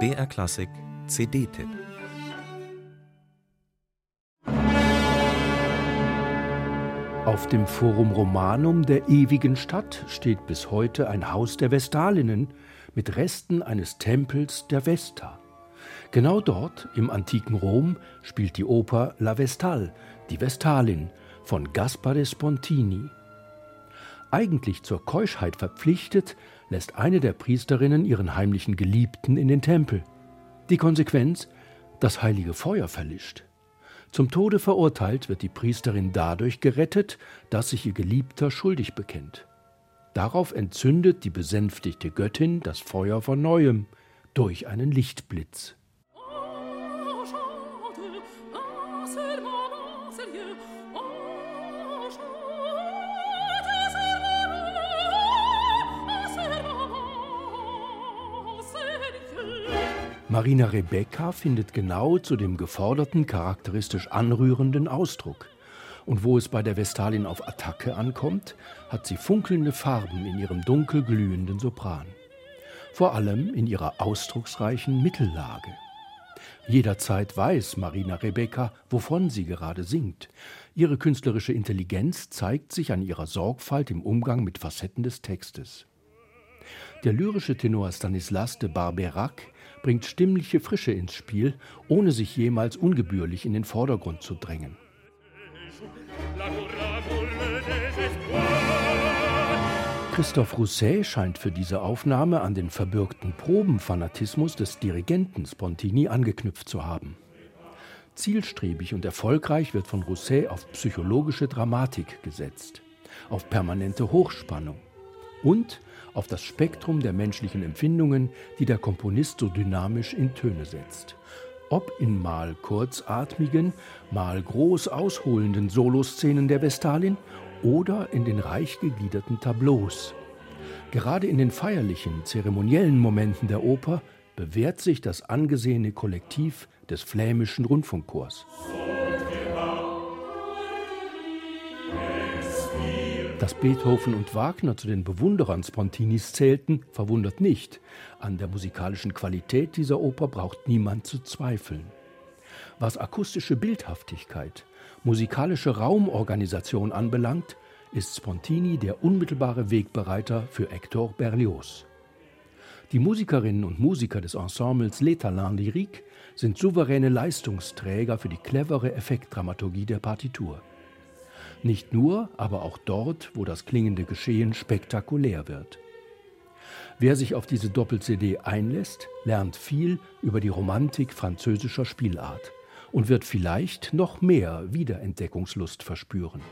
BR Klassik CD-Tipp Auf dem Forum Romanum der ewigen Stadt steht bis heute ein Haus der Vestalinnen mit Resten eines Tempels der Vesta. Genau dort, im antiken Rom, spielt die Oper La Vestal, die Vestalin, von Gaspare Spontini. Eigentlich zur Keuschheit verpflichtet, lässt eine der Priesterinnen ihren heimlichen Geliebten in den Tempel. Die Konsequenz? Das heilige Feuer verlischt. Zum Tode verurteilt wird die Priesterin dadurch gerettet, dass sich ihr Geliebter schuldig bekennt. Darauf entzündet die besänftigte Göttin das Feuer von neuem durch einen Lichtblitz. Marina Rebecca findet genau zu dem geforderten charakteristisch anrührenden Ausdruck. Und wo es bei der Vestalin auf Attacke ankommt, hat sie funkelnde Farben in ihrem dunkel glühenden Sopran. Vor allem in ihrer ausdrucksreichen Mittellage. Jederzeit weiß Marina Rebecca, wovon sie gerade singt. Ihre künstlerische Intelligenz zeigt sich an ihrer Sorgfalt im Umgang mit Facetten des Textes. Der lyrische Tenor Stanislas de Barberac bringt stimmliche Frische ins Spiel, ohne sich jemals ungebührlich in den Vordergrund zu drängen. Christophe Rousset scheint für diese Aufnahme an den verbürgten Probenfanatismus des Dirigenten Spontini angeknüpft zu haben. Zielstrebig und erfolgreich wird von Rousset auf psychologische Dramatik gesetzt, auf permanente Hochspannung und auf das Spektrum der menschlichen Empfindungen, die der Komponist so dynamisch in Töne setzt. Ob in mal kurzatmigen, mal groß ausholenden Soloszenen der Vestalin oder in den reich gegliederten Tableaus. Gerade in den feierlichen, zeremoniellen Momenten der Oper bewährt sich das angesehene Kollektiv des flämischen Rundfunkchors. Dass Beethoven und Wagner zu den Bewunderern Spontinis zählten, verwundert nicht. An der musikalischen Qualität dieser Oper braucht niemand zu zweifeln. Was akustische Bildhaftigkeit, musikalische Raumorganisation anbelangt, ist Spontini der unmittelbare Wegbereiter für Hector Berlioz. Die Musikerinnen und Musiker des Ensembles Les Talents Lyriques sind souveräne Leistungsträger für die clevere Effektdramaturgie der Partitur. Nicht nur, aber auch dort, wo das klingende Geschehen spektakulär wird. Wer sich auf diese Doppel-CD einlässt, lernt viel über die Romantik französischer Spielart und wird vielleicht noch mehr Wiederentdeckungslust verspüren.